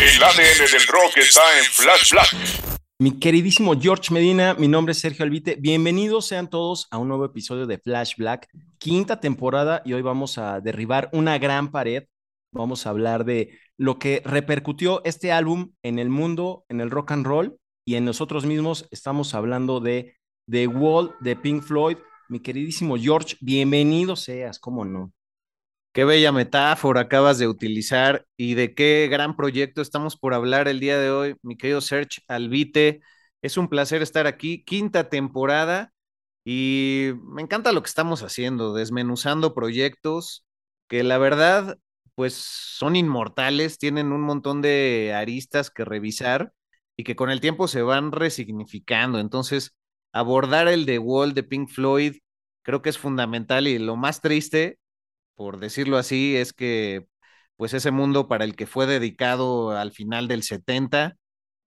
El ADN del rock está en Flash Black. Mi queridísimo George Medina, mi nombre es Sergio Albite. Bienvenidos sean todos a un nuevo episodio de Flash Black, quinta temporada, y hoy vamos a derribar una gran pared. Vamos a hablar de lo que repercutió este álbum en el mundo, en el rock and roll y en nosotros mismos. Estamos hablando de The Wall de Pink Floyd. Mi queridísimo George, bienvenido seas, ¿cómo no? Qué bella metáfora acabas de utilizar y de qué gran proyecto estamos por hablar el día de hoy, mi querido Serge Albite. Es un placer estar aquí, quinta temporada, y me encanta lo que estamos haciendo, desmenuzando proyectos que la verdad, pues son inmortales, tienen un montón de aristas que revisar y que con el tiempo se van resignificando. Entonces, abordar el The Wall de Pink Floyd creo que es fundamental y lo más triste por decirlo así, es que pues ese mundo para el que fue dedicado al final del 70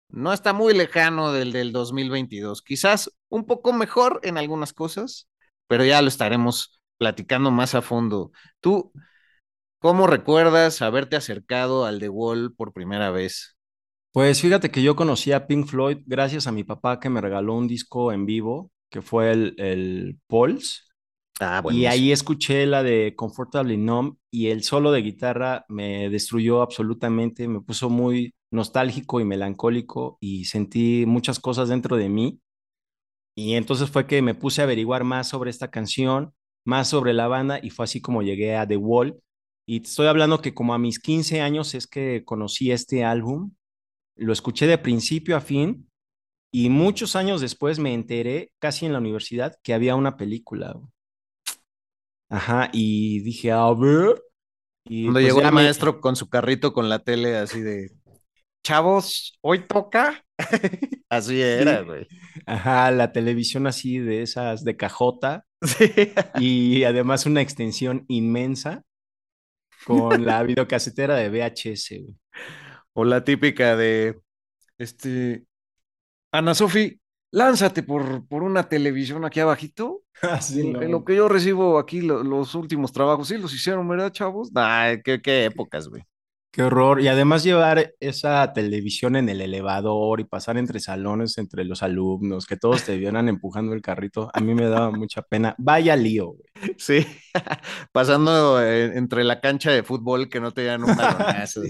no está muy lejano del del 2022. Quizás un poco mejor en algunas cosas, pero ya lo estaremos platicando más a fondo. ¿Tú cómo recuerdas haberte acercado al The Wall por primera vez? Pues fíjate que yo conocí a Pink Floyd gracias a mi papá que me regaló un disco en vivo, que fue el, el Pulse. Ah, Y ahí escuché la de Comfortably Numb y el solo de guitarra me destruyó absolutamente, me puso muy nostálgico y melancólico y sentí muchas cosas dentro de mí. Y entonces fue que me puse a averiguar más sobre esta canción, más sobre la banda y fue así como llegué a The Wall. Y te estoy hablando que como a mis 15 años es que conocí este álbum, lo escuché de principio a fin y muchos años después me enteré, casi en la universidad, que había una película. Ajá, y dije, a ver. Y Cuando pues llegó el me- maestro con su carrito con la tele así de, chavos, hoy toca. así era, güey. Ajá, la televisión así de esas de cajota Sí. y además una extensión inmensa con la videocasetera de VHS, güey. O la típica de, este, Ana Sofi, lánzate por, por una televisión aquí abajito. Así, En, no. en lo que yo recibo aquí lo- los últimos trabajos, sí los hicieron, ¿verdad, chavos? Qué, qué épocas, güey. Qué horror. Y además llevar esa televisión en el elevador y pasar entre salones, entre los alumnos, que todos te vieran empujando el carrito, a mí me daba mucha pena. Vaya lío, güey. Sí, pasando eh, entre la cancha de fútbol que no te dan un balonazo.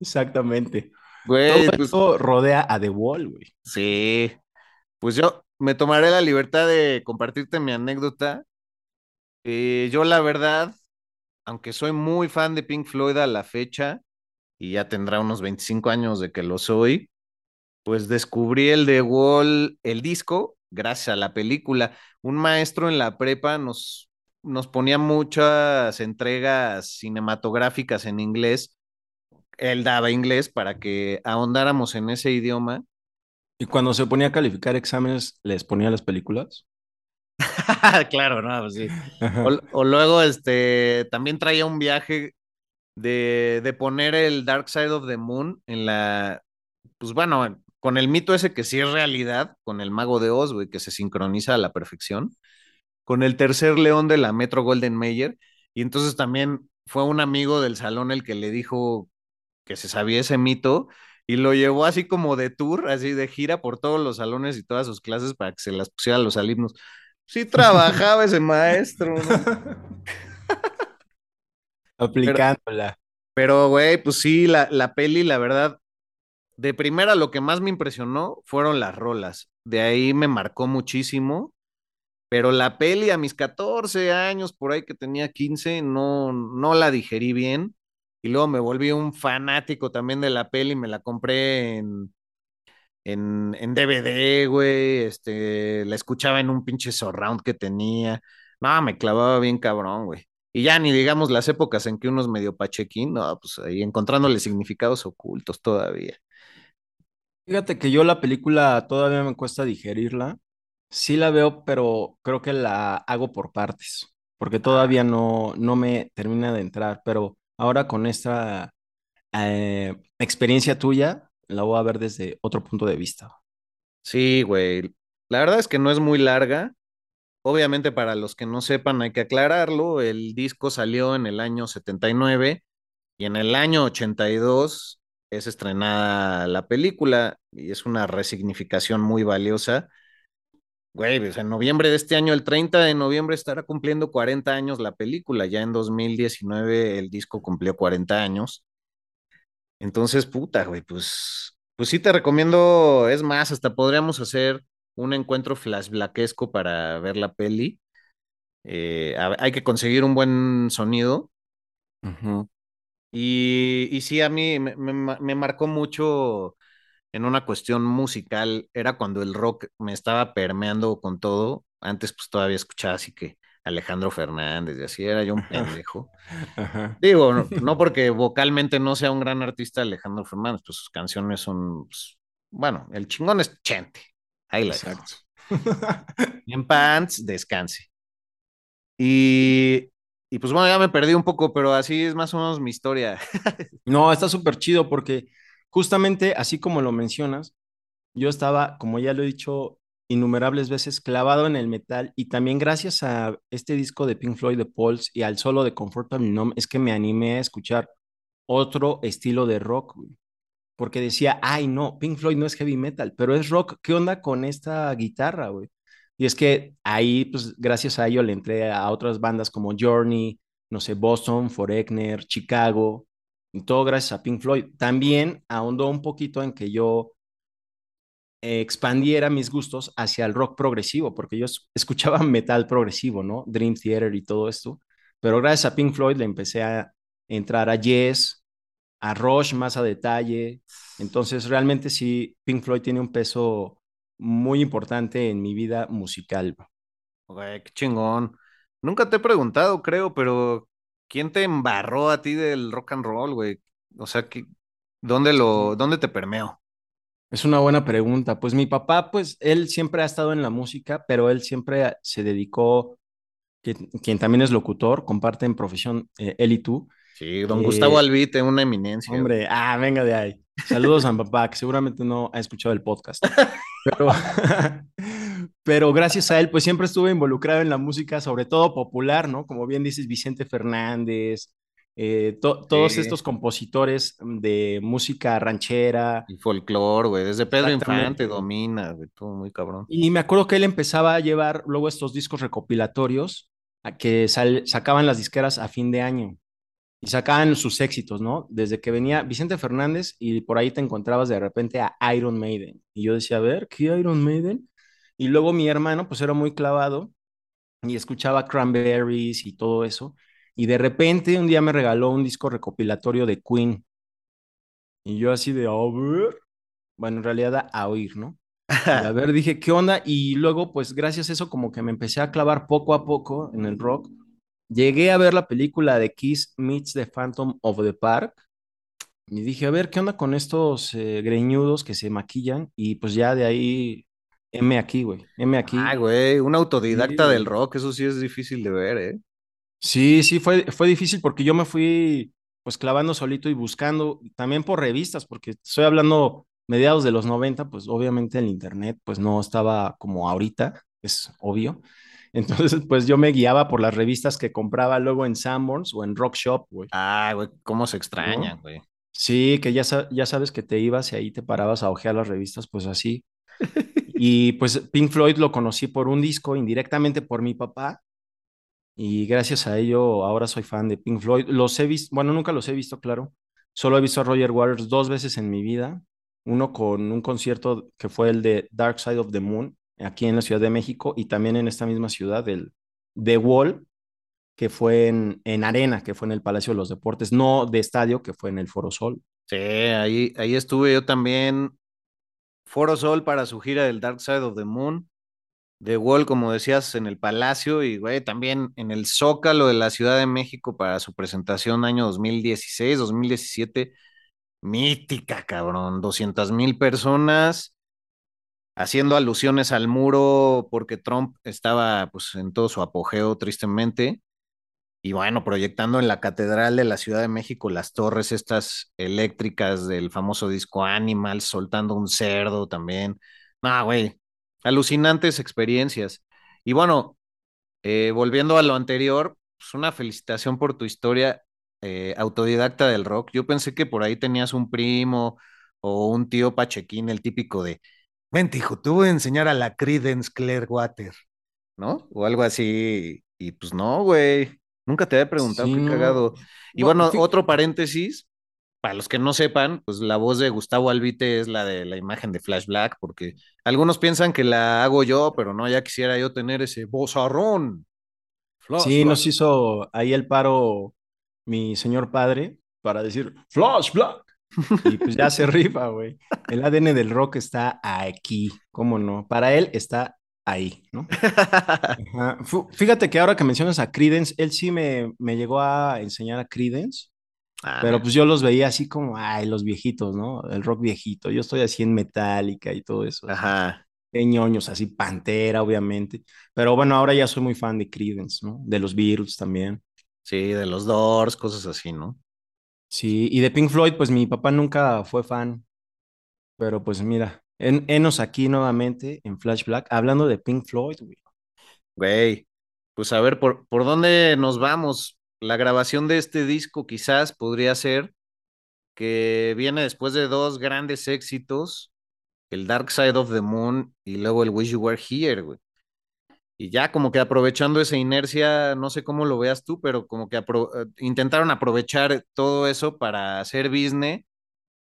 Exactamente. Güey, Todo pues, esto rodea a The Wall, güey. sí, pues yo me tomaré la libertad de compartirte mi anécdota. Eh, yo la verdad, aunque soy muy fan de Pink Floyd a la fecha, y ya tendrá unos 25 años de que lo soy, pues descubrí el The Wall, el disco, gracias a la película. Un maestro en la prepa nos, nos ponía muchas entregas cinematográficas en inglés. Él daba inglés para que ahondáramos en ese idioma. Y cuando se ponía a calificar exámenes, les ponía las películas. claro, no, pues sí. Ajá. O, o luego, este, también traía un viaje de, de poner el Dark Side of the Moon en la, pues bueno, con el mito ese que sí es realidad, con el mago de Oz, güey, que se sincroniza a la perfección, con el tercer león de la Metro Golden Mayer, y entonces también fue un amigo del salón el que le dijo que se sabía ese mito, y lo llevó así como de tour, así de gira por todos los salones y todas sus clases para que se las pusiera a los alumnos. Sí trabajaba ese maestro, ¿no? Aplicándola. Pero, güey, pues sí, la, la peli, la verdad, de primera lo que más me impresionó fueron las rolas. De ahí me marcó muchísimo. Pero la peli a mis 14 años, por ahí que tenía 15, no, no la digerí bien. Y luego me volví un fanático también de la peli, me la compré en, en, en DVD, güey. Este, la escuchaba en un pinche surround que tenía. No, me clavaba bien cabrón, güey. Y ya ni digamos las épocas en que uno es medio pachequín, no, pues ahí encontrándole significados ocultos todavía. Fíjate que yo la película todavía me cuesta digerirla. Sí la veo, pero creo que la hago por partes, porque todavía no, no me termina de entrar. Pero ahora con esta eh, experiencia tuya, la voy a ver desde otro punto de vista. Sí, güey. La verdad es que no es muy larga. Obviamente, para los que no sepan, hay que aclararlo. El disco salió en el año 79 y en el año 82 es estrenada la película y es una resignificación muy valiosa. Güey, pues en noviembre de este año, el 30 de noviembre, estará cumpliendo 40 años la película. Ya en 2019 el disco cumplió 40 años. Entonces, puta, güey, pues, pues sí te recomiendo, es más, hasta podríamos hacer un encuentro flashbackesco para ver la peli. Eh, a- hay que conseguir un buen sonido. Y, y sí, a mí me, me ma- me marcó mucho en una cuestión musical. Era cuando el rock me estaba permeando con todo. Antes, pues todavía escuchaba así que Alejandro Fernández y así era yo un pendejo. Ajá. Digo, no, no porque vocalmente no sea un gran artista Alejandro Fernández, pues sus canciones son, pues, bueno, el chingón es Chente. Ahí la. Exacto. En pants, descanse. Y, y pues bueno, ya me perdí un poco, pero así es más o menos mi historia. No, está súper chido porque justamente así como lo mencionas, yo estaba, como ya lo he dicho innumerables veces, clavado en el metal y también gracias a este disco de Pink Floyd de Pulse y al solo de Comfortable Numb es que me animé a escuchar otro estilo de rock, porque decía, ay no, Pink Floyd no es heavy metal, pero es rock, ¿qué onda con esta guitarra, güey? Y es que ahí, pues gracias a ello le entré a otras bandas como Journey, no sé, Boston, Foreigner, Chicago, todo gracias a Pink Floyd. También ahondó un poquito en que yo eh, expandiera mis gustos hacia el rock progresivo, porque yo es- escuchaba metal progresivo, ¿no? Dream Theater y todo esto, pero gracias a Pink Floyd le empecé a entrar a Yes, a Rush más a detalle. Entonces, realmente sí, Pink Floyd tiene un peso muy importante en mi vida musical. Güey, qué chingón. Nunca te he preguntado, creo, pero ¿quién te embarró a ti del rock and roll, güey? O sea, ¿qué- ¿dónde lo, dónde te permeó? Es una buena pregunta. Pues mi papá, pues él siempre ha estado en la música, pero él siempre se dedicó, quien, quien también es locutor, comparten profesión eh, él y tú. Sí, don Eh, Gustavo Albite, una eminencia. Hombre, ah, venga de ahí. Saludos a mi papá, que seguramente no ha escuchado el podcast. Pero, pero gracias a él, pues siempre estuve involucrado en la música, sobre todo popular, ¿no? Como bien dices, Vicente Fernández, eh, to- todos Sí. estos compositores de música ranchera. Y folclore, güey. Desde Pedro. Infante domina, güey. Todo muy cabrón. Y me acuerdo que él empezaba a llevar luego estos discos recopilatorios a que sacaban las disqueras a fin de año y sacaban sus éxitos, ¿no? Desde que venía Vicente Fernández y por ahí te encontrabas de repente a Iron Maiden. Y yo decía, a ver, ¿qué Iron Maiden? Y luego mi hermano, pues era muy clavado y escuchaba Cranberries y todo eso. Y de repente un día me regaló un disco recopilatorio de Queen. Y yo así de, a ver, bueno, en realidad a, oír, ¿no? Y a ver, dije, ¿qué onda? Y luego, pues gracias a eso, como que me empecé a clavar poco a poco en el rock. Llegué a ver la película de Kiss Meets the Phantom of the Park. Y dije, a ver, ¿qué onda con estos eh, greñudos que se maquillan? Y pues ya de ahí, M aquí, güey, M aquí. Ay, güey, un autodidacta Sí, del rock, eso sí es difícil de ver, ¿eh? Sí, sí, fue, fue difícil porque yo me fui pues clavando solito y buscando, también por revistas, porque estoy hablando mediados de los 90, pues obviamente el internet pues no estaba como ahorita, es obvio. Entonces pues yo me guiaba por las revistas que compraba luego en Sanborns o en Rock Shop, güey. Ay, güey, cómo se extrañan, ¿No? güey. Sí, que ya, ya sabes que te ibas y ahí te parabas a hojear las revistas, pues así. Y pues Pink Floyd lo conocí por un disco, indirectamente por mi papá, y gracias a ello ahora soy fan de Pink Floyd. Los he visto, bueno, nunca los he visto, claro. Solo he visto a Roger Waters dos veces en mi vida. Uno con un concierto que fue el de Dark Side of the Moon, aquí en la Ciudad de México, y también en esta misma ciudad, el The Wall, que fue en, en Arena, que fue en el Palacio de los Deportes, no de estadio, que fue en el Foro Sol. Sí, ahí, ahí estuve yo también. Foro Sol para su gira del Dark Side of the Moon. The Wall, como decías, en el Palacio y, güey, también en el Zócalo de la Ciudad de México para su presentación año 2016, 2017. Mítica, cabrón. 200 mil personas haciendo alusiones al muro porque Trump estaba, pues, en todo su apogeo, tristemente. Y bueno, proyectando en la Catedral de la Ciudad de México las torres estas eléctricas del famoso disco Animal, soltando un cerdo también. Ah, güey, alucinantes experiencias. Y bueno, eh, volviendo a lo anterior, pues una felicitación por tu historia eh, autodidacta del rock. Yo pensé que por ahí tenías un primo o un tío Pachequín, el típico de, vente hijo, te voy a enseñar a la Credence Clearwater, ¿no? O algo así. Y pues no, güey. Nunca te había preguntado, Sí, qué no. cagado. Y No, bueno, otro paréntesis, para los que no sepan, pues la voz de Gustavo Albite es la de la imagen de Flash Black, porque algunos piensan que la hago yo, pero no, ya quisiera yo tener ese vozarrón. Flash Sí, Black. nos hizo ahí el paro mi señor padre para decir Flash Black. Y pues ya se rifa, güey. El ADN del rock está aquí, ¿cómo no? Para él está ahí, ¿no? Ajá. Fíjate que ahora que mencionas a Creedence, él sí me, me llegó a enseñar a Creedence, Ah, pero pues yo los veía así como, ay, los viejitos, ¿no? El rock viejito. Yo estoy así en Metallica y todo eso. Ajá. De ñoños, así Pantera, obviamente. Pero bueno, ahora ya soy muy fan de Creedence, ¿no? De los Beatles también. Sí, de los Doors, cosas así, ¿no? Sí, y de Pink Floyd, pues mi papá nunca fue fan, pero pues mira, en, enos aquí nuevamente en Flash Black, hablando de Pink Floyd, güey. Güey, pues a ver, ¿por, por dónde nos vamos? La grabación de este disco quizás podría ser que viene después de dos grandes éxitos, el Dark Side of the Moon y luego el Wish You Were Here, güey. Y ya como que aprovechando esa inercia, no sé cómo lo veas tú, pero como que apro- eh, intentaron aprovechar todo eso para hacer business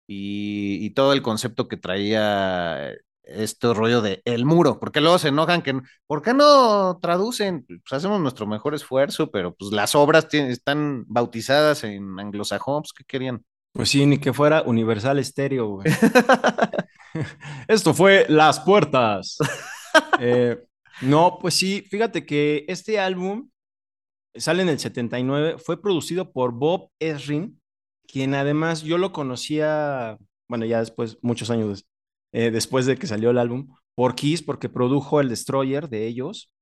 y, y todo el concepto que traía este rollo de el muro, porque luego se enojan que, ¿por qué no traducen? Pues hacemos nuestro mejor esfuerzo, pero pues las obras están bautizadas en anglosajón, pues, ¿qué querían? Pues sí, ni que fuera Universal Stereo, güey. Esto fue Las Puertas. Eh, no, pues sí, fíjate que este álbum sale en el 79, fue producido por Bob Ezrin, quien además yo lo conocía, bueno, ya después, muchos años eh, después de que salió el álbum, por Kiss, porque produjo el Destroyer de ellos.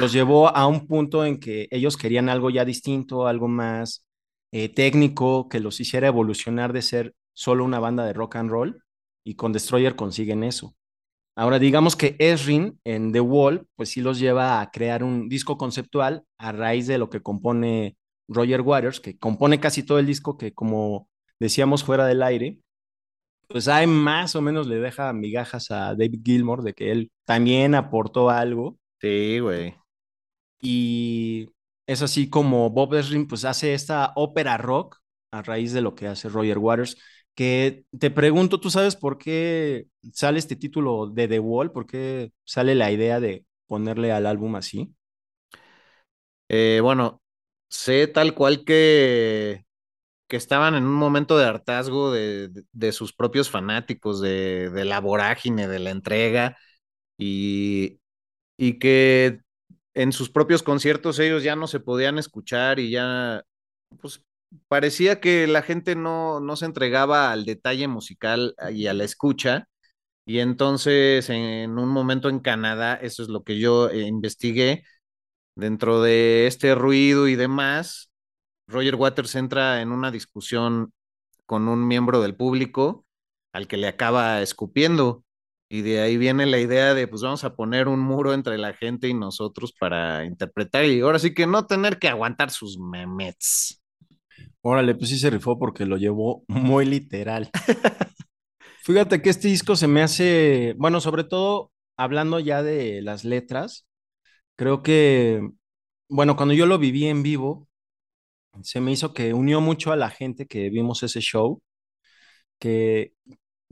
Los llevó a un punto en que ellos querían algo ya distinto, algo más eh, técnico, que los hiciera evolucionar de ser solo una banda de rock and roll, y con Destroyer consiguen eso. Ahora, digamos que Esrin en The Wall, pues sí los lleva a crear un disco conceptual a raíz de lo que compone Roger Waters, que compone casi todo el disco, que como decíamos fuera del aire, pues hay más o menos le deja migajas a David Gilmour de que él también aportó algo. Sí, güey. Y es así como Bob Ezrin pues hace esta ópera rock a raíz de lo que hace Roger Waters, que te pregunto, ¿tú sabes por qué sale este título de The Wall? ¿Por qué sale la idea de ponerle al álbum así? Eh, bueno, sé tal cual que, que estaban en un momento de hartazgo de, de- de sus propios fanáticos, de, de la vorágine, de la entrega, y, y que en sus propios conciertos ellos ya no se podían escuchar y ya, pues parecía que la gente no, no se entregaba al detalle musical y a la escucha. Y entonces en un momento en Canadá, eso es lo que yo eh, investigué, dentro de este ruido y demás, Roger Waters entra en una discusión con un miembro del público al que le acaba escupiendo. Y de ahí viene la idea de, pues vamos a poner un muro entre la gente y nosotros para interpretar y ahora sí que no tener que aguantar sus memets. Órale, pues sí se rifó porque lo llevó muy literal. Fíjate que este disco se me hace, bueno, sobre todo hablando ya de las letras, creo que bueno, cuando yo lo viví en vivo, se me hizo que unió mucho a la gente que vimos ese show, que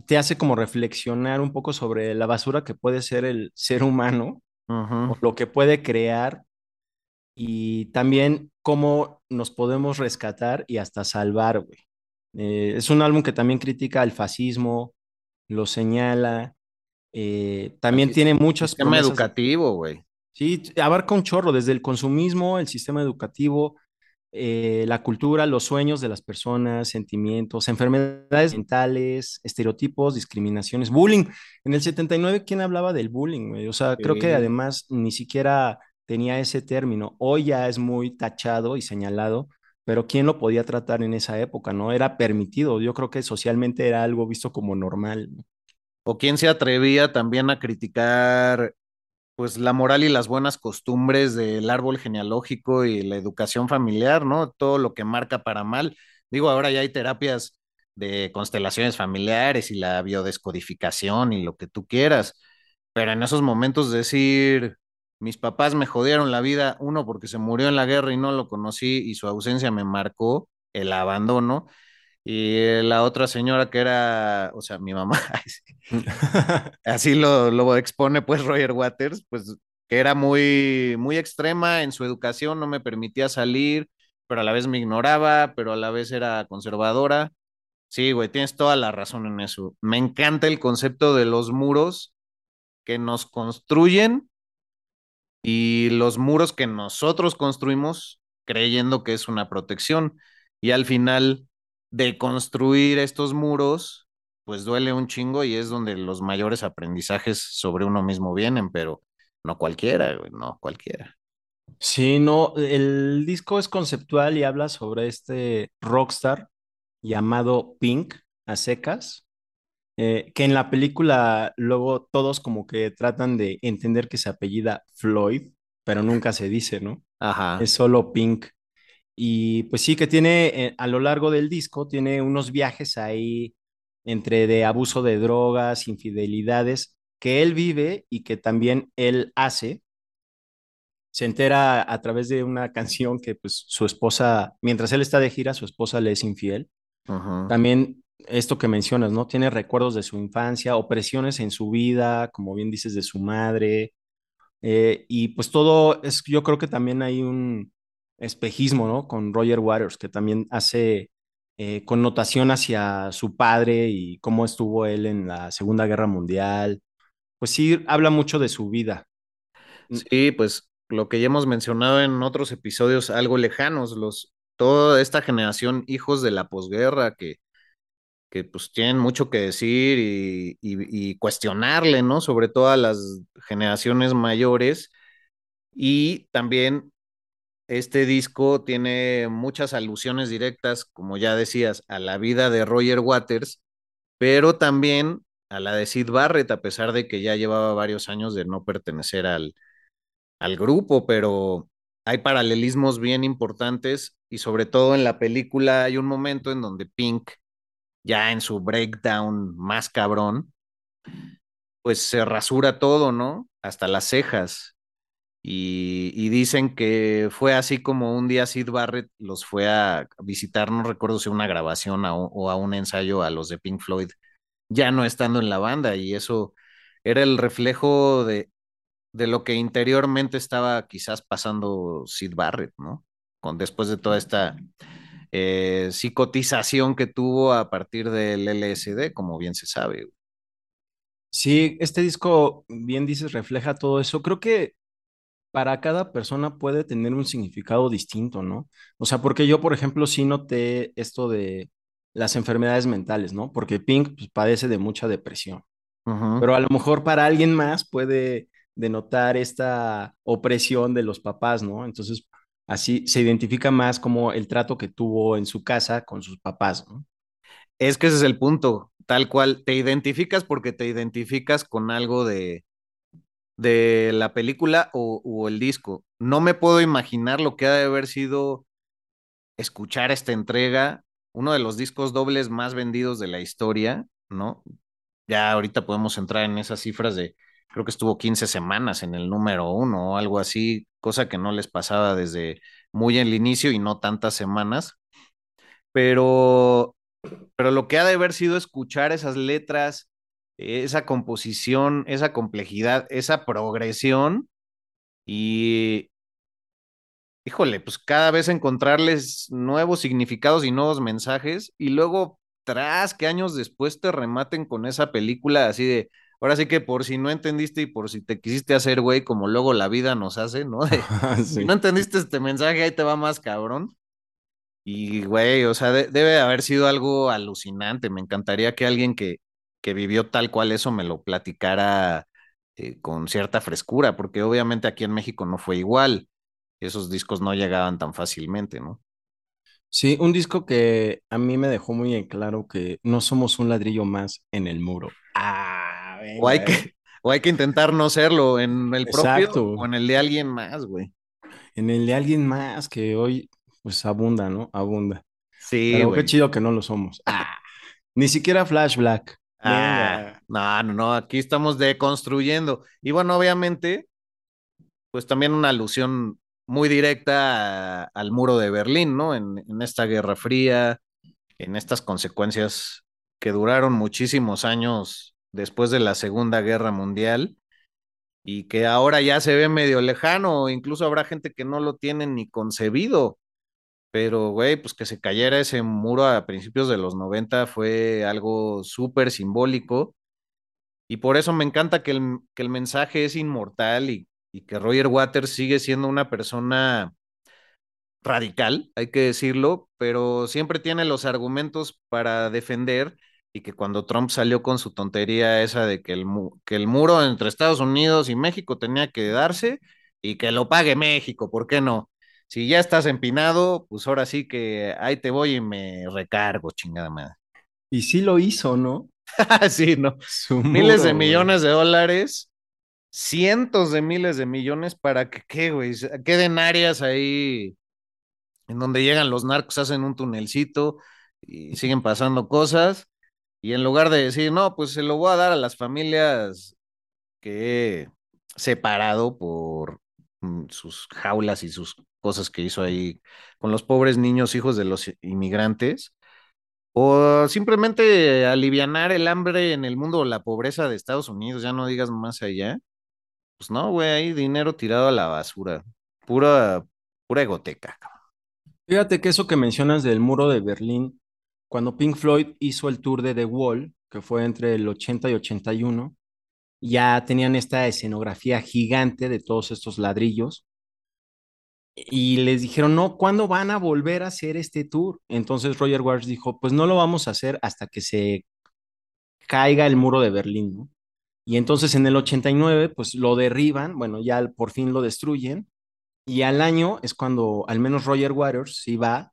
te hace como reflexionar un poco sobre la basura que puede ser el ser humano o lo que puede crear y también cómo nos podemos rescatar y hasta salvar, güey. Eh, es un álbum que también critica el fascismo, lo señala, eh, también tiene muchas Sistema promesas. educativo, güey. Sí, abarca un chorro, desde el consumismo, el sistema educativo, eh, la cultura, los sueños de las personas, sentimientos, enfermedades mentales, estereotipos, discriminaciones, bullying. En el 79, ¿quién hablaba del bullying? güey? O sea, creo que además ni siquiera tenía ese término. Hoy ya es muy tachado y señalado, pero ¿quién lo podía tratar en esa época? ¿No? Era permitido. Yo creo que socialmente era algo visto como normal. ¿no? ¿O quién se atrevía también a criticar pues la moral y las buenas costumbres del árbol genealógico y la educación familiar, ¿no? Todo lo que marca para mal. Digo, ahora ya hay terapias de constelaciones familiares y la biodescodificación y lo que tú quieras, pero en esos momentos decir, mis papás me jodieron la vida, uno porque se murió en la guerra y no lo conocí y su ausencia me marcó el abandono, y la otra señora que era, o sea, mi mamá, así lo, lo expone pues Roger Waters, pues que era muy, muy extrema en su educación, no me permitía salir, pero a la vez me ignoraba, pero a la vez era conservadora. Sí, güey, tienes toda la razón en eso. Me encanta el concepto de los muros que nos construyen y los muros que nosotros construimos creyendo que es una protección. Y al final de construir estos muros, pues duele un chingo y es donde los mayores aprendizajes sobre uno mismo vienen, pero no cualquiera, no cualquiera. Sí, no, el disco es conceptual y habla sobre este rockstar llamado Pink a secas, eh, que en la película luego todos como que tratan de entender que se apellida Floyd, pero nunca se dice, ¿no? Ajá. Es solo Pink. Y pues sí que tiene, eh, a lo largo del disco, tiene unos viajes ahí entre de abuso de drogas, infidelidades, que él vive y que también él hace se entera a través de una canción que pues su esposa, mientras él está de gira, su esposa le es infiel. Ujú. También esto que mencionas, ¿no? Tiene recuerdos de su infancia, opresiones en su vida, como bien dices, de su madre. eh, y pues todo es, yo creo que también hay un espejismo, ¿no? Con Roger Waters, que también hace eh, connotación hacia su padre y cómo estuvo él en la Segunda Guerra Mundial. Pues sí, habla mucho de su vida. Sí, pues lo que ya hemos mencionado en otros episodios algo lejanos, los, toda esta generación hijos de la posguerra que, que pues tienen mucho que decir y, cuestionarle, ¿no? Sobre todo a las generaciones mayores. Y también este disco tiene muchas alusiones directas, como ya decías, a la vida de Roger Waters, pero también a la de Sid Barrett, a pesar de que ya llevaba varios años de no pertenecer al, al grupo, pero hay paralelismos bien importantes y sobre todo en la película hay un momento en donde Pink, ya en su breakdown más cabrón, pues se rasura todo, ¿no? Hasta las cejas. Y, dicen que fue así como un día Sid Barrett los fue a visitar, no recuerdo si una grabación o a un ensayo a los de Pink Floyd, ya no estando en la banda, y eso era el reflejo de, de lo que interiormente estaba quizás pasando Sid Barrett, ¿no? Con, después de toda esta eh, psicotización que tuvo a partir del LSD, como bien se sabe. Sí, este disco, bien dices, refleja todo eso. Creo que para cada persona puede tener un significado distinto, ¿no? O sea, porque yo, por ejemplo, sí noté esto de las enfermedades mentales, ¿no? Porque Pink pues, padece de mucha depresión. Uh -huh. Pero a lo mejor para alguien más puede denotar esta opresión de los papás, ¿no? Entonces, así se identifica más como el trato que tuvo en su casa con sus papás. Es que ese es el punto, tal cual, te identificas porque te identificas con algo de, de la película o, o, el disco. No me puedo imaginar lo que ha de haber sido escuchar esta entrega, uno de los discos dobles más vendidos de la historia, ¿no? Ya ahorita podemos entrar en esas cifras de creo que estuvo 15 semanas en el número uno o algo así, cosa que no les pasaba desde muy en el inicio y no tantas semanas. Pero, pero lo que ha de haber sido escuchar esas letras, esa composición, esa complejidad, esa progresión y, híjole, pues cada vez encontrarles nuevos significados y nuevos mensajes y luego tras que años después te rematen con esa película así de, ahora sí que por si no entendiste y por si te quisiste hacer güey, como luego la vida nos hace, ¿no? Si no entendiste este mensaje, ahí te va más cabrón. Y güey, o sea, debe haber sido algo alucinante. Me encantaría que alguien que, que vivió tal cual eso me lo platicara eh, con cierta frescura, porque obviamente aquí en México no fue igual. Esos discos no llegaban tan fácilmente, ¿no? Sí, un disco que a mí me dejó muy en claro que no somos un ladrillo más en el muro. Ah, o, hay que, o hay que intentar no serlo en el propio o en el de alguien más, güey. En el de alguien más que hoy, pues abunda, ¿no? Abunda. Sí, Pero qué chido que no lo somos. Ah, ni siquiera Flash Black. Ah, no, no, no, aquí estamos deconstruyendo. Y bueno, obviamente, pues también una alusión muy directa al muro de Berlín, ¿no? En, en, esta Guerra Fría, en estas consecuencias que duraron muchísimos años después de la Segunda Guerra Mundial y que ahora ya se ve medio lejano, incluso habrá gente que no lo tiene ni concebido. Pero, güey, pues que se cayera ese muro a principios de los 90 fue algo súper simbólico. Y por eso me encanta que el, que el mensaje es inmortal y, y que Roger Waters sigue siendo una persona radical, hay que decirlo, pero siempre tiene los argumentos para defender y que cuando Trump salió con su tontería esa de que el, que el muro entre Estados Unidos y México tenía que darse y que lo pague México, ¿por qué no? Si ya estás empinado, pues ahora sí que ahí te voy y me recargo, chingada madre. Y sí lo hizo, ¿no? sí, ¿no? Miles de millones de dólares, cientos de miles de millones para que, ¿qué, güey? Queden áreas ahí en donde llegan los narcos, hacen un tunelcito y siguen pasando cosas. Y en lugar de decir, no, pues se lo voy a dar a las familias que he separado por mm, sus jaulas y sus cosas que hizo ahí con los pobres niños hijos de los inmigrantes, o simplemente alivianar el hambre en el mundo o la pobreza de Estados Unidos, ya no digas más allá. Pues no, güey, hay dinero tirado a la basura, pura, pura egoteca. Fíjate que eso que mencionas del muro de Berlín, cuando Pink Floyd hizo el tour de The Wall, que fue entre el 80 y 81, ya tenían esta escenografía gigante de todos estos ladrillos y les dijeron, no, ¿cuándo van a volver a hacer este tour? Entonces Roger Waters dijo, pues no lo vamos a hacer hasta que se caiga el muro de Berlín. Y entonces en el 89, pues lo derriban, bueno, ya por fin lo destruyen, y al año es cuando al menos Roger Waters sí va.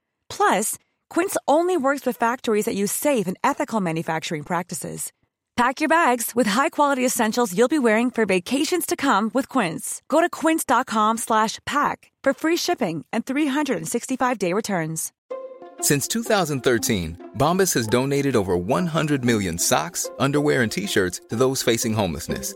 Plus, Quince only works with factories that use safe and ethical manufacturing practices. Pack your bags with high-quality essentials you'll be wearing for vacations to come with Quince. Go to quince.com slash pack for free shipping and 365-day returns. Since 2013, Bombas has donated over 100 million socks, underwear, and T-shirts to those facing homelessness.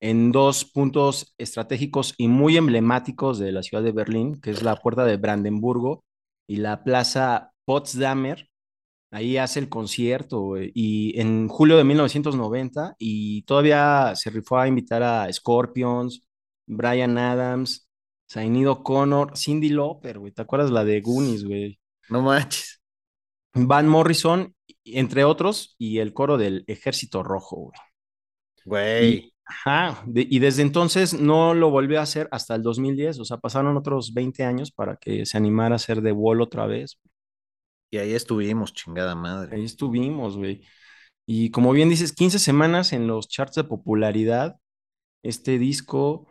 en dos puntos estratégicos y muy emblemáticos de la ciudad de Berlín, que es la puerta de Brandenburgo y la plaza Potsdamer. Ahí hace el concierto güey, y en julio de 1990 y todavía se rifó a invitar a Scorpions, Brian Adams, Zainido Connor, Cindy Lauper, güey, ¿te acuerdas la de Goonies, güey? No manches. Van Morrison, entre otros, y el coro del Ejército Rojo, güey. Güey. Y, ajá, de- y desde entonces no lo volvió a hacer hasta el 2010, o sea, pasaron otros 20 años para que se animara a hacer The Wall otra vez. Y ahí estuvimos, chingada madre. Ahí estuvimos, güey. Y como bien dices, 15 semanas en los charts de popularidad. Este disco,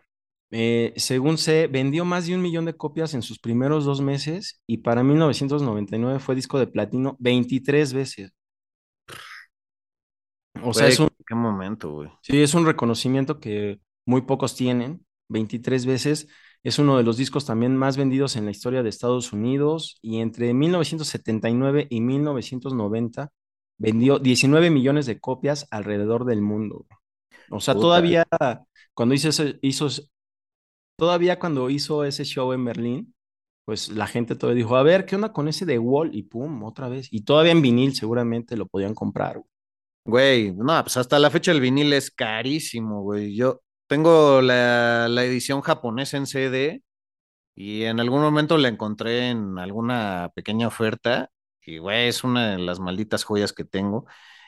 eh, según sé, vendió más de un millón de copias en sus primeros dos meses y para 1999 fue disco de platino 23 veces. O sea, es un, qué momento, güey. sí, es un reconocimiento que muy pocos tienen, 23 veces. Es uno de los discos también más vendidos en la historia de Estados Unidos y entre 1979 y 1990 vendió 19 millones de copias alrededor del mundo. O sea, Puta. todavía cuando hizo ese, hizo, todavía cuando hizo ese show en Berlín, pues la gente todavía dijo, a ver, ¿qué onda con ese de Wall? Y pum, otra vez. Y todavía en vinil seguramente lo podían comprar. Güey, no, pues hasta la fecha el vinil es carísimo, güey. Yo tengo la, la edición japonesa en CD y en algún momento la encontré en alguna pequeña oferta y, güey, es una de las malditas joyas que tengo.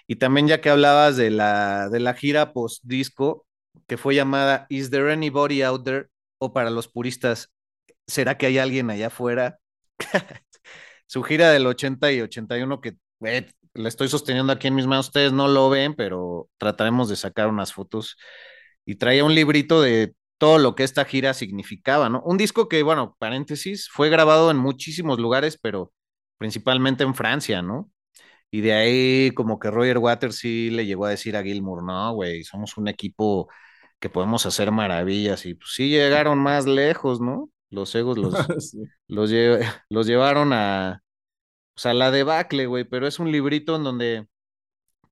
Y también ya que hablabas de la, de la gira post-disco, que fue llamada Is There Anybody Out There? O para los puristas, ¿será que hay alguien allá afuera? Su gira del 80 y 81 que, güey, la estoy sosteniendo aquí en mis manos, ustedes no lo ven, pero trataremos de sacar unas fotos. Y traía un librito de todo lo que esta gira significaba, ¿no? Un disco que, bueno, paréntesis, fue grabado en muchísimos lugares, pero principalmente en Francia, ¿no? Y de ahí como que Roger Waters sí le llegó a decir a Gilmour, no, güey, somos un equipo que podemos hacer maravillas y pues sí llegaron más lejos, ¿no? Los egos los, Sí. los, lle- los llevaron a, pues, a la debacle, güey, pero es un librito en donde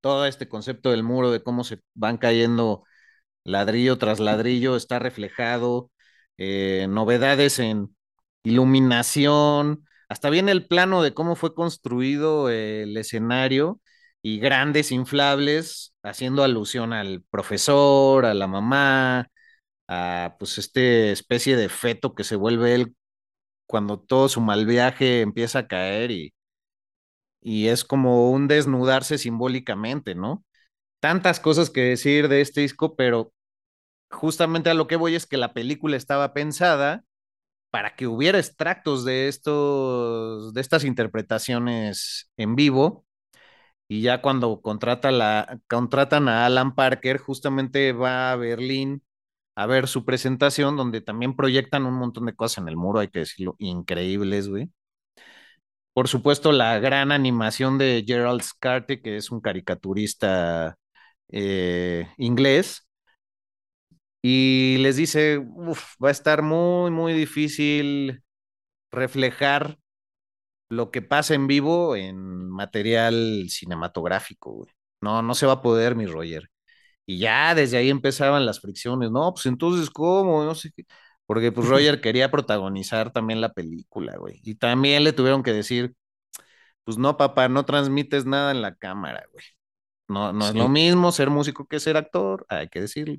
todo este concepto del muro, de cómo se van cayendo ladrillo tras ladrillo, está reflejado, eh, novedades en iluminación, hasta viene el plano de cómo fue construido el escenario y grandes inflables haciendo alusión al profesor, a la mamá, a pues este especie de feto que se vuelve él cuando todo su mal viaje empieza a caer y, y es como un desnudarse simbólicamente, ¿no? Tantas cosas que decir de este disco, pero justamente a lo que voy es que la película estaba pensada para que hubiera extractos de estos, de estas interpretaciones en vivo. Y ya cuando contrata la, contratan a Alan Parker, justamente va a Berlín a ver su presentación, donde también proyectan un montón de cosas en el muro, hay que decirlo, increíbles, güey. Por supuesto, la gran animación de Gerald Scarte, que es un caricaturista eh, inglés, y les dice, "Uf, va a estar muy, muy difícil reflejar lo que pasa en vivo en material cinematográfico, güey. No, no se va a poder, mi Roger. Y ya desde ahí empezaban las fricciones, no, pues entonces, ¿cómo? No sé qué. Porque pues Roger quería protagonizar también la película, güey. Y también le tuvieron que decir, pues no, papá, no transmites nada en la cámara, güey. no, no es lo mismo ser músico que ser actor, hay que decirlo.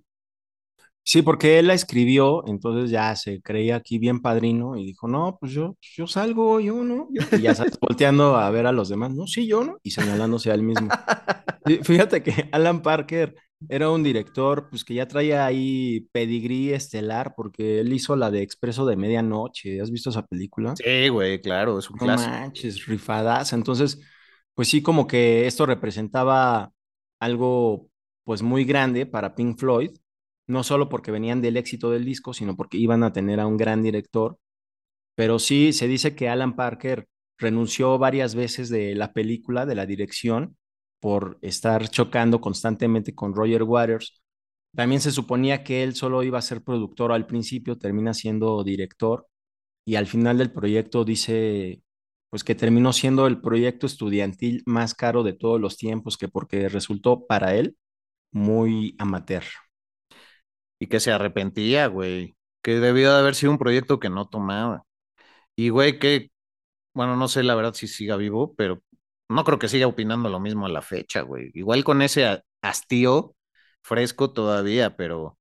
Sí, porque él la escribió, entonces ya se creía aquí bien padrino y dijo, no, pues yo, yo salgo, yo no, yo. Y ya sabes, volteando a ver a los demás, no, sí, yo no, y señalándose a él mismo. Fí- Fíjate que Alan Parker era un director, pues que ya traía ahí pedigrí estelar, porque él hizo la de Expreso de Medianoche, ¿has visto esa película? Sí, güey, claro, es un No clásico. manches, rifadas. Entonces, pues sí, como que esto representaba algo pues muy grande para Pink Floyd, no solo porque venían del éxito del disco, sino porque iban a tener a un gran director. Pero sí, se dice que Alan Parker renunció varias veces de la película, de la dirección, por estar chocando constantemente con Roger Waters. También se suponía que él solo iba a ser productor al principio, termina siendo director y al final del proyecto dice pues que terminó siendo el proyecto estudiantil más caro de todos los tiempos, que porque resultó para él muy amateur. Y que se arrepentía, güey, que debió de haber sido un proyecto que no tomaba. Y, güey, que, bueno, no sé la verdad si siga vivo, pero no creo que siga opinando lo mismo a la fecha, güey. Igual con ese hastío fresco todavía, pero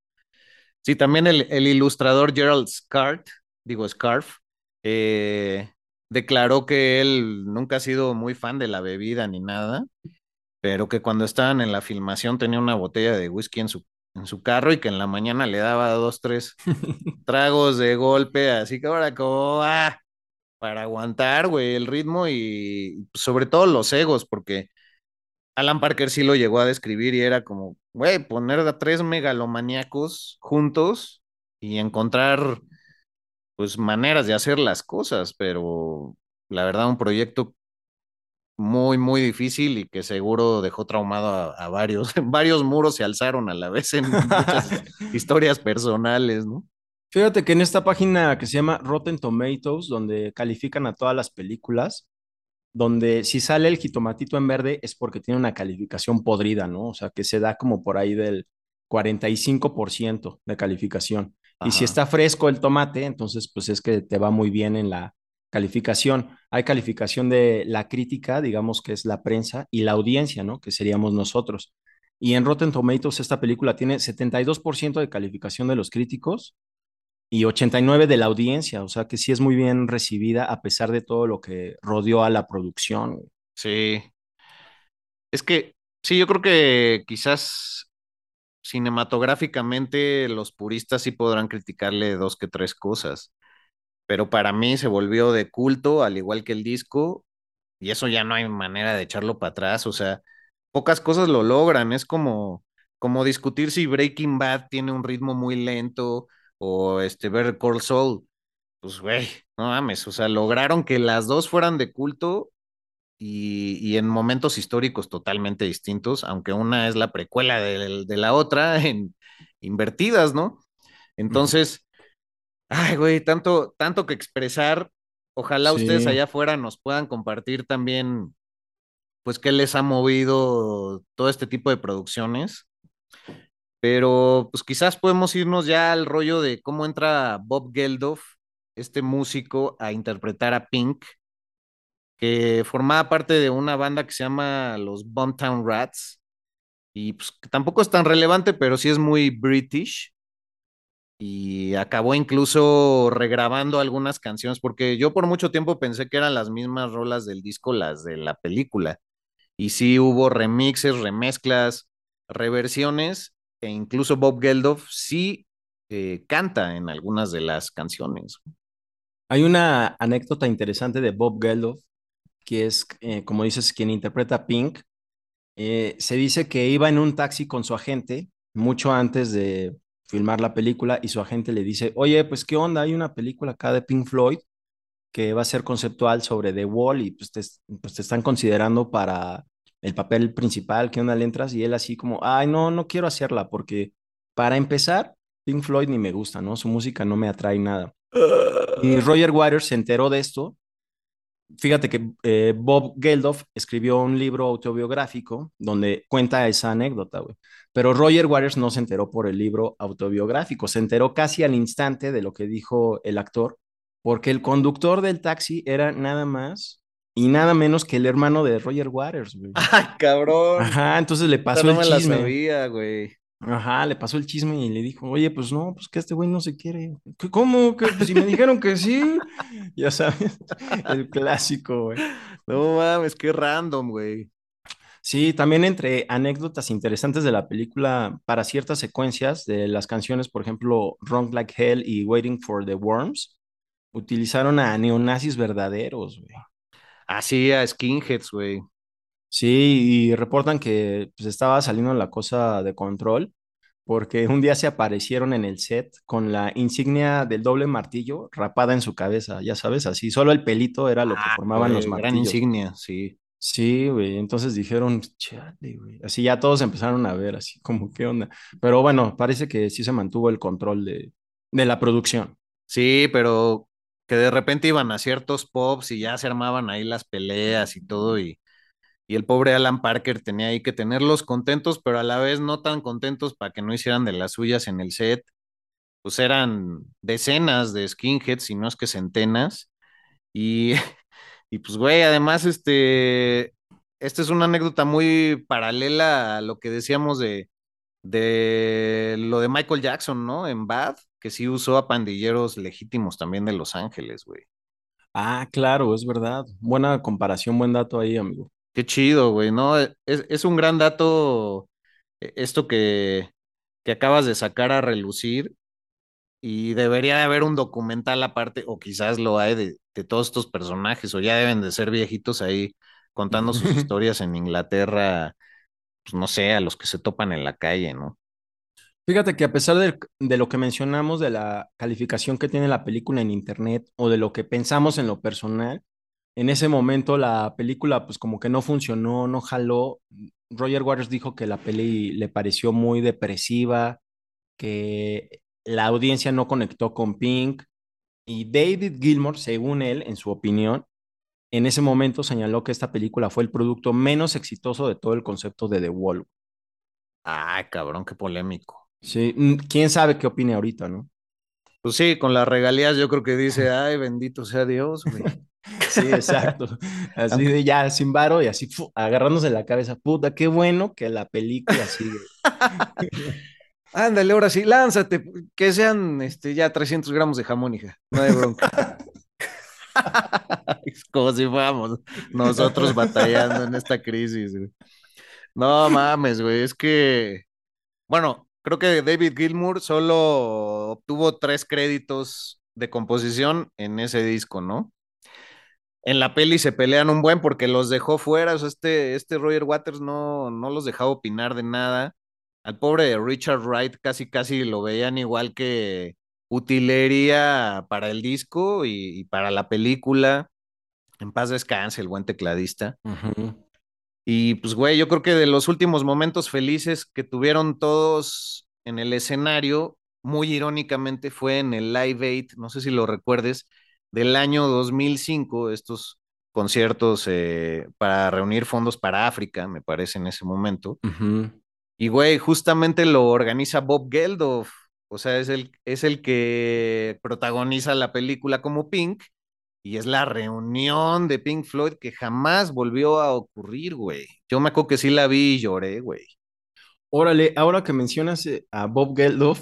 sí, también el, el ilustrador Gerald Scart, digo Scarf, eh, declaró que él nunca ha sido muy fan de la bebida ni nada, pero que cuando estaban en la filmación tenía una botella de whisky en su, en su carro y que en la mañana le daba dos, tres tragos de golpe, así que ahora como, ah, para aguantar, güey, el ritmo y sobre todo los egos, porque Alan Parker sí lo llegó a describir y era como, güey, poner a tres megalomaníacos juntos y encontrar, pues, maneras de hacer las cosas, pero la verdad, un proyecto muy, muy difícil y que seguro dejó traumado a, a varios. varios muros se alzaron a la vez en muchas historias personales, ¿no? Fíjate que en esta página que se llama Rotten Tomatoes, donde califican a todas las películas, donde si sale el jitomatito en verde es porque tiene una calificación podrida, ¿no? O sea, que se da como por ahí del 45% de calificación. Y si Ajá. está fresco el tomate, entonces pues es que te va muy bien en la calificación. Hay calificación de la crítica, digamos que es la prensa, y la audiencia, ¿no? Que seríamos nosotros. Y en Rotten Tomatoes esta película tiene 72% de calificación de los críticos y 89 de la audiencia, o sea que sí es muy bien recibida a pesar de todo lo que rodeó a la producción. Sí. Es que, sí, yo creo que quizás cinematográficamente los puristas sí podrán criticarle dos que tres cosas, pero para mí se volvió de culto, al igual que el disco, y eso ya no hay manera de echarlo para atrás, o sea, pocas cosas lo logran, es como, como discutir si Breaking Bad tiene un ritmo muy lento o este Better Call Saul, pues güey, no mames, o sea, lograron que las dos fueran de culto y, y en momentos históricos totalmente distintos, aunque una es la precuela de, de la otra en invertidas, ¿no? Entonces, ay, güey, tanto, tanto que expresar. Ojalá Sí. ustedes allá afuera nos puedan compartir también, pues, qué les ha movido todo este tipo de producciones. Pero, pues, quizás podemos irnos ya al rollo de cómo entra Bob Geldof, este músico, a interpretar a Pink que formaba parte de una banda que se llama los Bumtown Rats, y pues tampoco es tan relevante, pero sí es muy british, y acabó incluso regrabando algunas canciones, porque yo por mucho tiempo pensé que eran las mismas rolas del disco, las de la película, y sí hubo remixes, remezclas, reversiones, e incluso Bob Geldof sí eh, canta en algunas de las canciones. Hay una anécdota interesante de Bob Geldof, que es, eh, como dices, quien interpreta Pink. Eh, se dice que iba en un taxi con su agente mucho antes de filmar la película y su agente le dice, oye, pues qué onda, hay una película acá de Pink Floyd que va a ser conceptual sobre The Wall y pues te, pues te están considerando para el papel principal, ¿qué onda le entras? Y él así como, ay, no, no quiero hacerla porque para empezar, Pink Floyd ni me gusta, ¿no? Su música no me atrae nada. Y Roger Waters se enteró de esto. Fíjate que eh, Bob Geldof escribió un libro autobiográfico donde cuenta esa anécdota, güey. Pero Roger Waters no se enteró por el libro autobiográfico, se enteró casi al instante de lo que dijo el actor, porque el conductor del taxi era nada más y nada menos que el hermano de Roger Waters, güey. ¡Ay, cabrón! Ajá, entonces le pasó no el me la chisme. sabía, güey. Ajá, le pasó el chisme y le dijo, oye, pues no, pues que este güey no se quiere. ¿Qué- ¿Cómo? Que pues si me dijeron que sí. Ya sabes, el clásico, güey. No mames, qué random, güey. Sí, también entre anécdotas interesantes de la película, para ciertas secuencias de las canciones, por ejemplo, Wrong Like Hell y Waiting for the Worms, utilizaron a neonazis verdaderos, güey. Así a skinheads, güey. Sí, y reportan que pues, estaba saliendo la cosa de control porque un día se aparecieron en el set con la insignia del doble martillo rapada en su cabeza, ya sabes, así, solo el pelito era lo que formaban los Ah, martillos. Gran insignia, sí. Sí, güey, entonces dijeron, chale, güey, así ya todos empezaron a ver, así como, ¿qué onda? Pero bueno, parece que sí se mantuvo el control de, de la producción. Sí, pero que de repente iban a ciertos pops y ya se armaban ahí las peleas y todo, y, y el pobre Alan Parker tenía ahí que tenerlos contentos, pero a la vez no tan contentos para que no hicieran de las suyas en el set. Pues eran decenas de skinheads, si no es que centenas. Y, y pues, güey, además, este, esta es una anécdota muy paralela a lo que decíamos de, de lo de Michael Jackson, ¿no? En Bad, que sí usó a pandilleros legítimos también de Los Ángeles, güey. Ah, claro, es verdad. Buena comparación, buen dato ahí, amigo. Qué chido, güey, ¿no? Es, es un gran dato eh, esto que, que acabas de sacar a relucir y debería de haber un documental aparte, o quizás lo hay de, de todos estos personajes, o ya deben de ser viejitos ahí contando sus historias en Inglaterra, pues no sé, a los que se topan en la calle, ¿no? Fíjate que a pesar de, lo que mencionamos de la calificación que tiene la película en internet o de lo que pensamos en lo personal, en ese momento la película pues como que no funcionó, no jaló. Roger Waters dijo que la peli le pareció muy depresiva, que la audiencia no conectó con Pink y David Gilmour, según él, en su opinión, en ese momento señaló que esta película fue el producto menos exitoso de todo el concepto de The Wall. Ay, cabrón, qué polémico. Sí, mm, quién sabe qué opine ahorita, ¿no? Pues sí, con las regalías yo creo que dice, ay, bendito sea Dios, güey. Sí, exacto. Así de ya, sin varo y así fu, agarrándose la cabeza. Puta, qué bueno que la película sigue. Ándale, ahora sí, lánzate, que sean este, ya 300 gramos de jamón, hija. No hay bronca. es como si fuéramos nosotros batallando en esta crisis, güey. No mames, güey, es que, bueno, creo que David Gilmour solo obtuvo tres créditos de composición en ese disco, ¿no? En la peli se pelean un buen porque los dejó fuera, o sea, este, este Roger Waters no, no los dejaba opinar de nada. Al pobre Richard Wright casi casi lo veían igual que utilería para el disco y, para la película. En paz descanse el buen tecladista. Uh. Y pues, güey, yo creo que de los últimos momentos felices que tuvieron todos en el escenario, muy irónicamente fue en el Live Aid, no sé si lo recuerdes, del año 2005, estos conciertos eh, para reunir fondos para África, me parece, en ese momento. Uh -huh. Y, güey, justamente lo organiza Bob Geldof, o sea, es el, es el que protagoniza la película como Pink, y es la reunión de Pink Floyd que jamás volvió a ocurrir, güey. Yo me acuerdo que sí la vi y lloré, güey. Órale, ahora que mencionas eh, a Bob Geldof,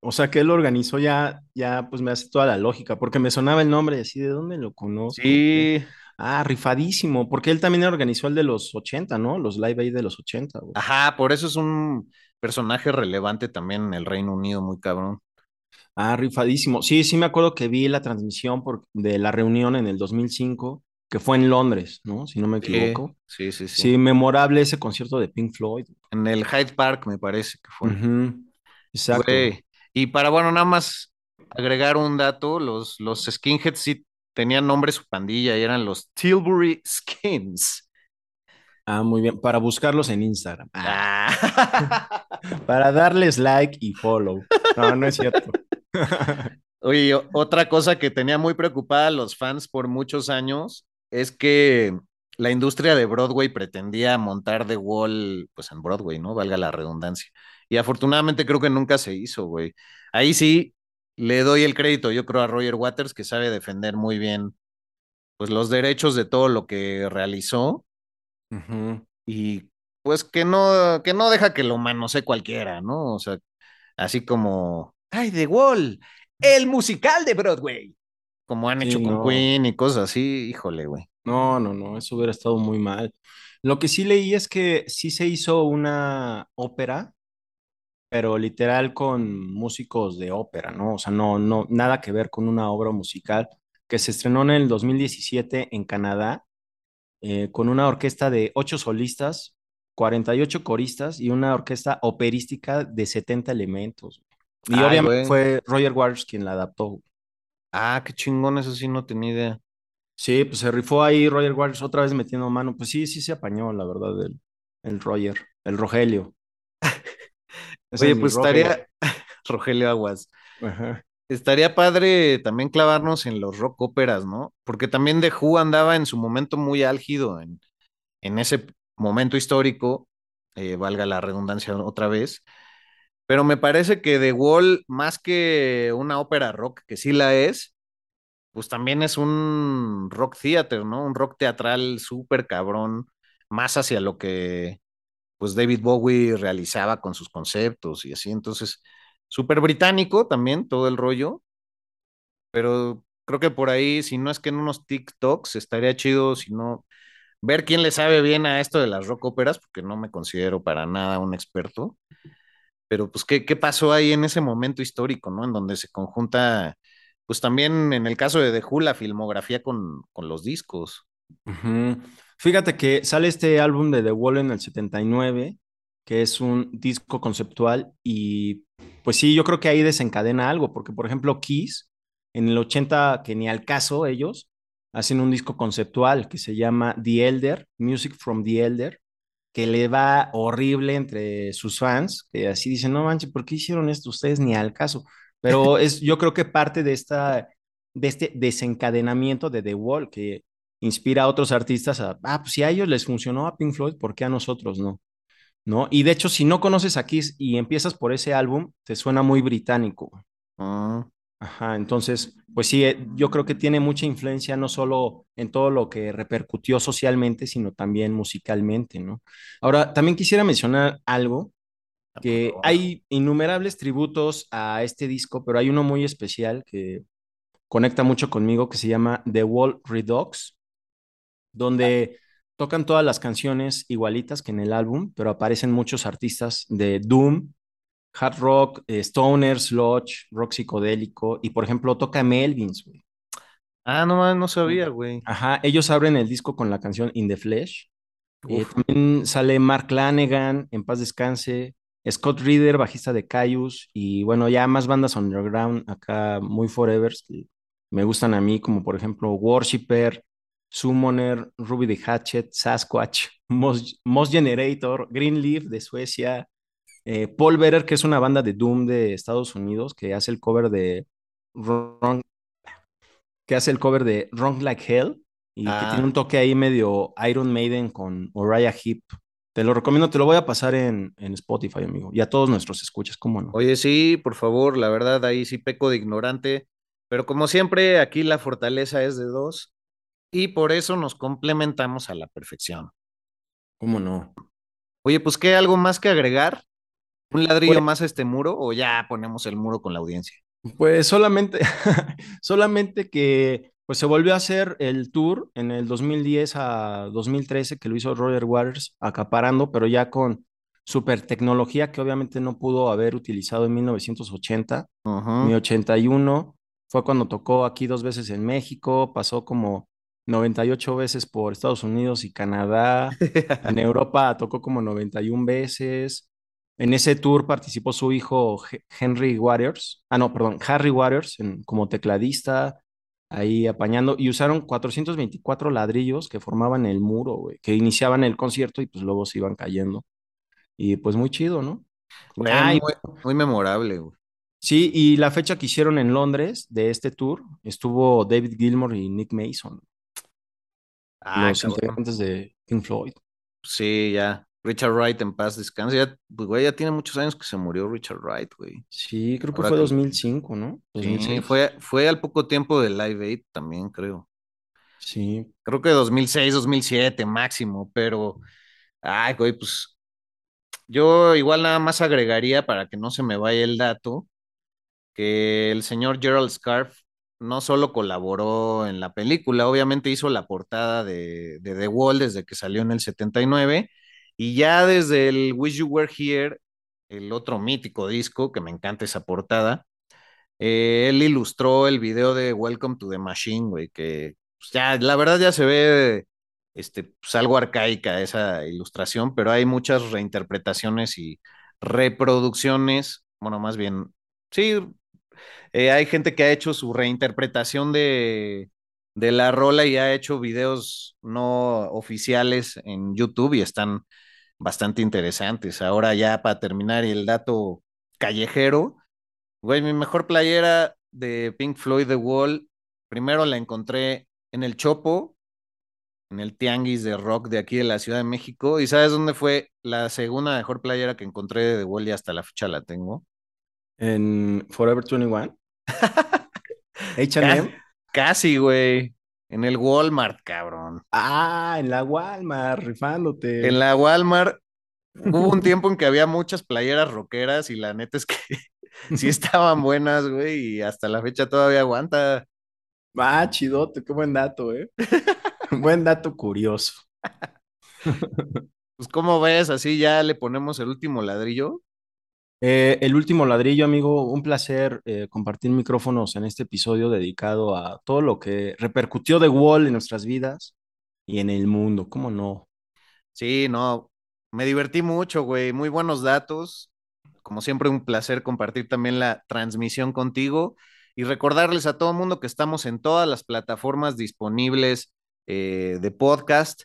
o sea que él lo organizó ya, ya pues me hace toda la lógica, porque me sonaba el nombre así, ¿de dónde lo conozco? Sí. Ah, rifadísimo, porque él también organizó el de los 80, ¿no? Los live aid de los 80. Güey. Ajá, por eso es un personaje relevante también en el Reino Unido, muy cabrón. Ah, rifadísimo. Sí, sí me acuerdo que vi la transmisión por, de la reunión en el 2005, que fue en Londres, ¿no? Si no me equivoco. Sí, sí, sí. Sí, memorable ese concierto de Pink Floyd. En el Hyde Park, me parece que fue. Uh -huh. Exacto. Y para, bueno, nada más agregar un dato, los, los skinheads sí tenían nombre su pandilla y eran los Tilbury Skins. Ah, muy bien. Para buscarlos en Instagram. Ah. Para darles like y follow. No, no es cierto. Oye, otra cosa que tenía muy preocupada a los fans por muchos años es que la industria de Broadway pretendía montar The Wall, pues en Broadway, ¿no? Valga la redundancia. Y afortunadamente creo que nunca se hizo, güey. Ahí sí le doy el crédito, yo creo, a Roger Waters, que sabe defender muy bien pues los derechos de todo lo que realizó y pues que no, que no deja que lo manosee cualquiera, ¿no? O sea, así como, ay, The Wall, el musical de Broadway, como han Sí, hecho con no. Queen y cosas así, híjole, güey. No, no, no, eso hubiera estado muy mal. Lo que sí leí es que sí se hizo una ópera, pero literal con músicos de ópera, ¿no? O sea, no, no, nada que ver con una obra musical que se estrenó en el 2017 en Canadá, eh, con una orquesta de ocho solistas, 48 coristas y una orquesta operística de 70 elementos. Y Ay, obviamente fue Roger Waters quien la adaptó. Ah, qué chingón, eso sí no tenía idea. Sí, pues se rifó ahí Roger Waters otra vez metiendo mano. Pues sí, sí se apañó, la verdad, el, el Roger, el Rogelio. Oye, pues estaría, Rogelio Aguas, Ajá. estaría padre también clavarnos en los rock óperas, ¿no? Porque también The Who andaba en su momento muy álgido en, en ese momento histórico, eh, valga la redundancia otra vez, pero me parece que The Wall, más que una ópera rock, que sí la es, pues también es un rock theater, ¿no? Un rock teatral súper cabrón, más hacia lo que pues David Bowie realizaba con sus conceptos y así, entonces, súper británico también todo el rollo, pero creo que por ahí, si no es que en unos TikToks, estaría chido, si no, ver quién le sabe bien a esto de las rock óperas, porque no me considero para nada un experto, pero pues, ¿qué, qué pasó ahí en ese momento histórico, ¿no? En donde se conjunta, pues también en el caso de The Who, la filmografía con, con los discos. Fíjate que sale este álbum de The Wall en el 79, que es un disco conceptual y pues sí, yo creo que ahí desencadena algo, porque por ejemplo Kiss, en el 80, que ni al caso ellos, hacen un disco conceptual que se llama The Elder, Music from the Elder, que le va horrible entre sus fans, que así dicen, no manches, ¿por qué hicieron esto ustedes ni al caso? Pero es, yo creo que parte de esta, de este desencadenamiento de The Wall, que inspira a otros artistas a, ah, pues si a ellos les funcionó a Pink Floyd, ¿por qué a nosotros no? ¿No? Y de hecho, si no conoces a Kiss y empiezas por ese álbum, te suena muy británico. Ah, Ajá, entonces, pues sí, eh, yo creo que tiene mucha influencia no solo en todo lo que repercutió socialmente, sino también musicalmente, ¿no? Ahora, también quisiera mencionar algo, que favor. hay innumerables tributos a este disco, pero hay uno muy especial que conecta mucho conmigo, que se llama The Wall Redux, donde tocan todas las canciones igualitas que en el álbum, pero aparecen muchos artistas de Doom, hard rock, eh, stoner, sludge, rock psicodélico, y por ejemplo toca Melvins, güey. Ah, no, no sabía, güey. Ajá, ellos abren el disco con la canción In the Flesh. Eh, también sale Mark Lanegan, en paz descanse, Scott Reeder, bajista de Caius, y bueno, ya más bandas underground acá muy forevers que me gustan a mí, como por ejemplo Worshipper, Summoner, Ruby the Hatchet, Sasquatch, Moss Generator, Greenleaf de Suecia, eh, Paul Better, que es una banda de Doom de Estados Unidos, que hace el cover de Wrong, que hace el cover de Wrong Like Hell y que Ah. tiene un toque ahí medio Iron Maiden con Uriah Heep. Te lo recomiendo, te lo voy a pasar en, en Spotify, amigo, y a todos nuestros escuchas, ¿cómo no? Oye, sí, por favor, la verdad, ahí sí peco de ignorante, pero como siempre, aquí la fortaleza es de dos y por eso nos complementamos a la perfección. ¿Cómo no? Oye, pues, ¿qué? ¿Algo más que agregar? ¿Un ladrillo Pues- más a este muro o ya ponemos el muro con la audiencia? Pues solamente, solamente que pues se volvió a hacer el tour en el 2010 a 2013 que lo hizo Roger Waters acaparando, pero ya con super tecnología que obviamente no pudo haber utilizado en 1980 Ujú. ni 81. Fue cuando tocó aquí dos veces en México, pasó como 98 veces por Estados Unidos y Canadá. En Europa tocó como 91 veces. En ese tour participó su hijo He- Henry Waters, ah, no, perdón, Harry Waters en- como tecladista, ahí apañando, y usaron 424 ladrillos que formaban el muro, güey, que iniciaban el concierto y pues luego se iban cayendo. Y pues muy chido, ¿no? Y muy, muy memorable, güey. Sí, y la fecha que hicieron en Londres de este tour estuvo David Gilmour y Nick Mason, Ah, los cabrón. integrantes de Pink Floyd. Sí, ya. Richard Wright en paz descanse. Ya, pues, güey, ya tiene muchos años que se murió Richard Wright, güey. Sí, creo que Ahora fue que- 2005, ¿no? Sí, 2006. fue, fue al poco tiempo de Live Aid también, creo. Sí. Creo que 2006, 2007 máximo, pero, ay, güey, pues yo igual nada más agregaría para que no se me vaya el dato, que el señor Gerald Scarf no solo colaboró en la película, obviamente hizo la portada de, de The Wall desde que salió en el 79 y ya desde el Wish You Were Here, el otro mítico disco, que me encanta esa portada, eh, él ilustró el video de Welcome to the Machine, güey, que pues, ya, la verdad ya se ve este, pues, algo arcaica esa ilustración, pero hay muchas reinterpretaciones y reproducciones, bueno, más bien, sí, eh, hay gente que ha hecho su reinterpretación de, de la rola y ha hecho videos no oficiales en YouTube y están bastante interesantes. Ahora ya para terminar el dato callejero, güey, mi mejor playera de Pink Floyd The Wall, primero la encontré en el Chopo, en el Tianguis de Rock de aquí de la Ciudad de México. ¿Y sabes dónde fue la segunda mejor playera que encontré de The Wall y hasta la fecha la tengo? En Forever 21. HM. Casi, güey. En el Walmart, cabrón. Ah, en la Walmart, rifándote. En la Walmart hubo un tiempo en que había muchas playeras rockeras y la neta es que sí estaban buenas, güey, y hasta la fecha todavía aguanta. Ah, chidote, qué buen dato, ¿eh? buen dato curioso. pues, ¿cómo ves? Así ya le ponemos el último ladrillo. Eh, el último ladrillo, amigo, un placer eh, compartir micrófonos en este episodio dedicado a todo lo que repercutió de Wall en nuestras vidas y en el mundo, ¿cómo no? Sí, no, me divertí mucho, güey, muy buenos datos. Como siempre, un placer compartir también la transmisión contigo y recordarles a todo mundo que estamos en todas las plataformas disponibles eh, de podcast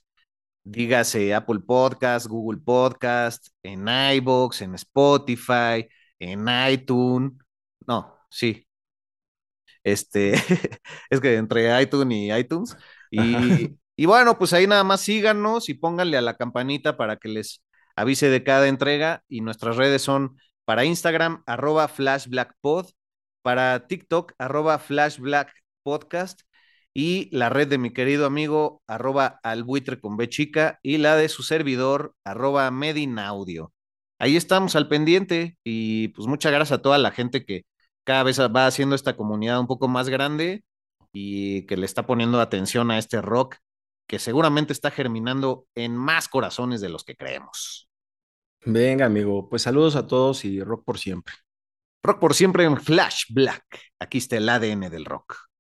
dígase Apple Podcast, Google Podcast, en iBox, en Spotify, en iTunes. No, sí. Este, es que entre iTunes y iTunes. Y, y, bueno, pues ahí nada más síganos y pónganle a la campanita para que les avise de cada entrega. Y nuestras redes son para Instagram, arroba flashblackpod, para TikTok, arroba flashblackpodcast y la red de mi querido amigo arroba albuitre con B chica y la de su servidor arroba medinaudio. Ahí estamos al pendiente y pues muchas gracias a toda la gente que cada vez va haciendo esta comunidad un poco más grande y que le está poniendo atención a este rock que seguramente está germinando en más corazones de los que creemos. Venga, amigo, pues saludos a todos y rock por siempre. Rock por siempre en Flash Black. Aquí está el ADN del rock.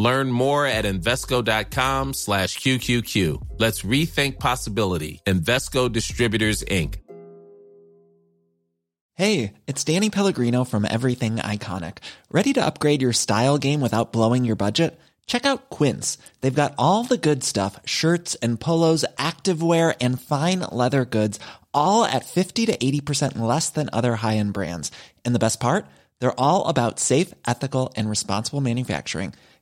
Learn more at Invesco.com slash QQQ. Let's rethink possibility. Investco Distributors, Inc. Hey, it's Danny Pellegrino from Everything Iconic. Ready to upgrade your style game without blowing your budget? Check out Quince. They've got all the good stuff shirts and polos, activewear, and fine leather goods, all at 50 to 80% less than other high end brands. And the best part? They're all about safe, ethical, and responsible manufacturing.